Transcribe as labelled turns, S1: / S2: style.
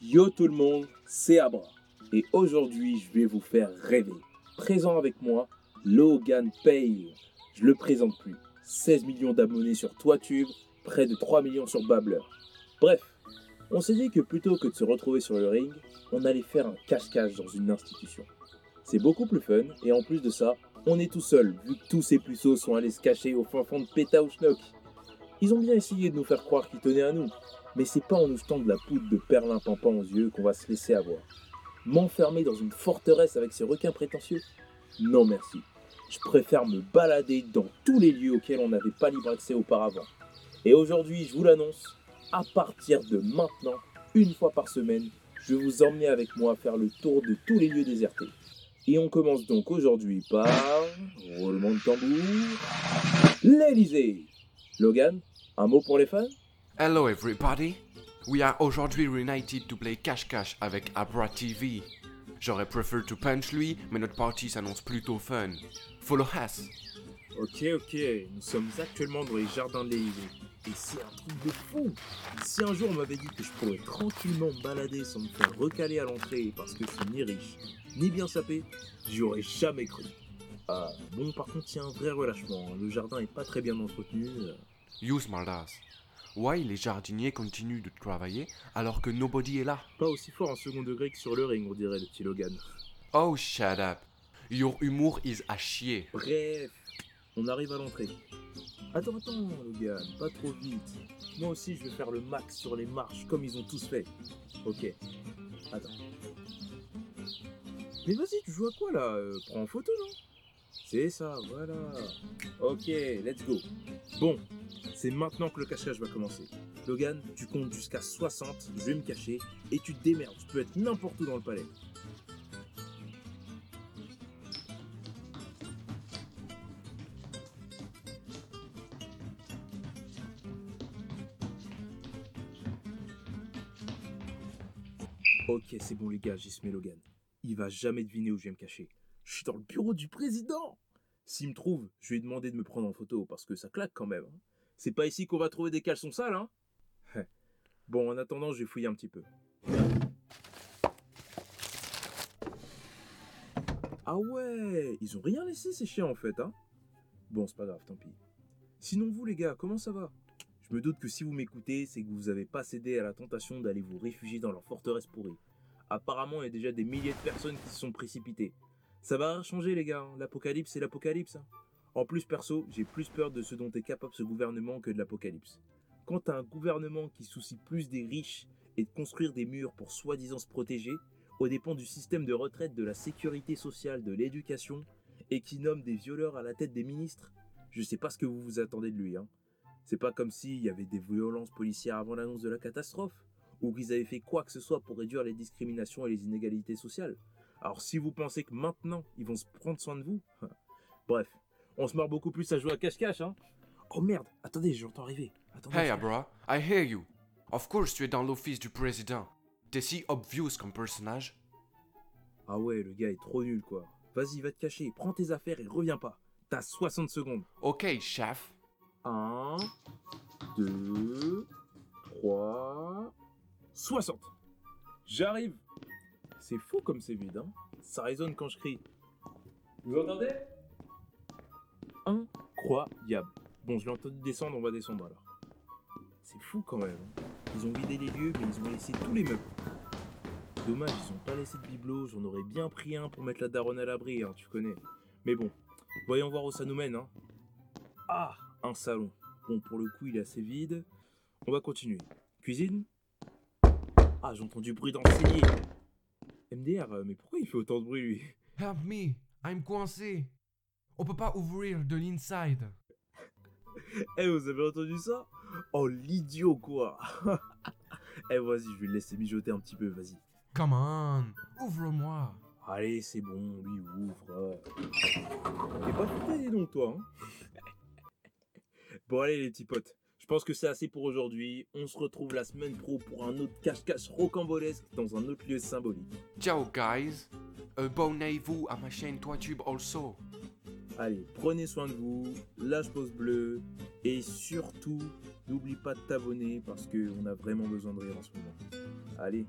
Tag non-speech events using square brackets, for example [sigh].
S1: Yo tout le monde, c'est Abra. Et aujourd'hui, je vais vous faire rêver. Présent avec moi, Logan Pale. Je le présente plus. 16 millions d'abonnés sur ToiTube, près de 3 millions sur Babbler. Bref, on s'est dit que plutôt que de se retrouver sur le ring, on allait faire un cache-cache dans une institution. C'est beaucoup plus fun, et en plus de ça, on est tout seul, vu que tous ces puceaux sont allés se cacher au fin fond de Péta ou Schnock. Ils ont bien essayé de nous faire croire qu'ils tenaient à nous, mais c'est pas en nous jetant de la poudre de perlimpinpin aux yeux qu'on va se laisser avoir. M'enfermer dans une forteresse avec ces requins prétentieux? Non merci. Je préfère me balader dans tous les lieux auxquels on n'avait pas libre accès auparavant. Et aujourd'hui, je vous l'annonce, à partir de maintenant, une fois par semaine, je vais vous emmener avec moi faire le tour de tous les lieux désertés. Et on commence donc aujourd'hui par roulement de tambour, l'Elysée. Logan, un mot pour les fans?
S2: Hello everybody! We are aujourd'hui reunited to play Cash Cash avec Abra TV. J'aurais préféré to punch lui, mais notre partie s'annonce plutôt fun. Follow us!
S1: Ok, ok, nous sommes actuellement dans les jardins de l'Élysée. Et c'est un truc de fou Si un jour on m'avait dit que je pourrais tranquillement me balader sans me faire recaler à l'entrée parce que je suis ni riche, ni bien sapé, j'y aurais jamais cru. Ah, bon, par contre, il y a un vrai relâchement. hein. Le jardin est pas très bien entretenu.
S2: You smartass. Why les jardiniers continuent de travailler alors que nobody est là?
S1: Pas aussi fort en second degré que sur le ring, on dirait le petit Logan.
S2: Oh shut up! Your humour is à chier.
S1: Bref, on arrive à l'entrée. Attends, attends, Logan, pas trop vite. Moi aussi, je vais faire le max sur les marches comme ils ont tous fait. Ok. Attends. Mais vas-y, tu joues à quoi là? Euh, Prends en photo, non? C'est ça, voilà. Ok, let's go. Bon, c'est maintenant que le cache-cache va commencer. Logan, tu comptes jusqu'à 60, je vais me cacher, et tu te démerdes, tu peux être n'importe où dans le palais. Ok, c'est bon les gars, j'y se mets Logan. Il va jamais deviner où je vais me cacher. Je suis dans le bureau du président S'il me trouve, je vais lui demander de me prendre en photo, parce que ça claque quand même. hein. C'est pas ici qu'on va trouver des caleçons sales, hein Bon, en attendant, je vais fouiller un petit peu. Ah ouais, ils ont rien laissé ces chiens en fait, hein Bon, c'est pas grave, tant pis. Sinon vous les gars, comment ça va? Je me doute que si vous m'écoutez, c'est que vous avez pas cédé à la tentation d'aller vous réfugier dans leur forteresse pourrie. Apparemment, il y a déjà des milliers de personnes qui se sont précipitées. Ça va changer les gars, hein? l'apocalypse c'est l'apocalypse. hein. En plus perso, j'ai plus peur de ce dont est capable ce gouvernement que de l'apocalypse. Quant à un gouvernement qui soucie plus des riches et de construire des murs pour soi-disant se protéger, aux dépens du système de retraite, de la sécurité sociale, de l'éducation, et qui nomme des violeurs à la tête des ministres, je sais pas ce que vous vous attendez de lui. Hein. C'est pas comme s'il y avait des violences policières avant l'annonce de la catastrophe, ou qu'ils avaient fait quoi que ce soit pour réduire les discriminations et les inégalités sociales. Alors si vous pensez que maintenant ils vont se prendre soin de vous, [laughs] bref, on se marre beaucoup plus à jouer à cache-cache, hein. Oh merde, attendez, j'entends arriver. Attendez,
S2: Hey Abra, I hear you. Of course tu es dans l'office du président. T'es si obvious comme personnage.
S1: Ah ouais, le gars est trop nul quoi. Vas-y, va te cacher, prends tes affaires et reviens pas. T'as 60 secondes.
S2: Ok, chef.
S1: 1, 2, 3, 60. J'arrive. C'est fou comme c'est vide, hein. Ça résonne quand je crie. Vous entendez? Incroyable. Bon, je l'ai entendu descendre, on va descendre alors. C'est fou quand même. hein. Ils ont vidé les lieux, mais ils ont laissé tous les meubles. Dommage, ils ont pas laissé de bibelot. J'en aurais bien pris un pour mettre la daronne à l'abri, hein, tu connais. Mais bon, voyons voir où ça nous mène. Hein. Ah, un salon. Bon, pour le coup, il est assez vide. On va continuer. Cuisine? Ah, j'entends du bruit dans le cellier. MDR, mais pourquoi il fait autant de bruit, lui?
S2: Help me, I'm coincé. On peut pas ouvrir de l'inside.
S1: Eh, vous avez entendu ça? Oh, l'idiot, quoi [laughs] Eh, vas-y, je vais le laisser mijoter un petit peu, vas-y.
S2: Come on, ouvre-moi.
S1: Allez, c'est bon, lui, ouvre. T'es pas foutu, dis donc, toi, hein? [laughs] Bon, allez, les petits potes. Je pense que c'est assez pour aujourd'hui. On se retrouve la semaine pro pour un autre cache-cache rocambolesque dans un autre lieu symbolique.
S2: Ciao guys. Abonnez-vous à ma chaîne ToiTube also.
S1: Allez, prenez soin de vous, lâche pause bleue et surtout, n'oublie pas de t'abonner parce qu'on a vraiment besoin de rire en ce moment. Allez,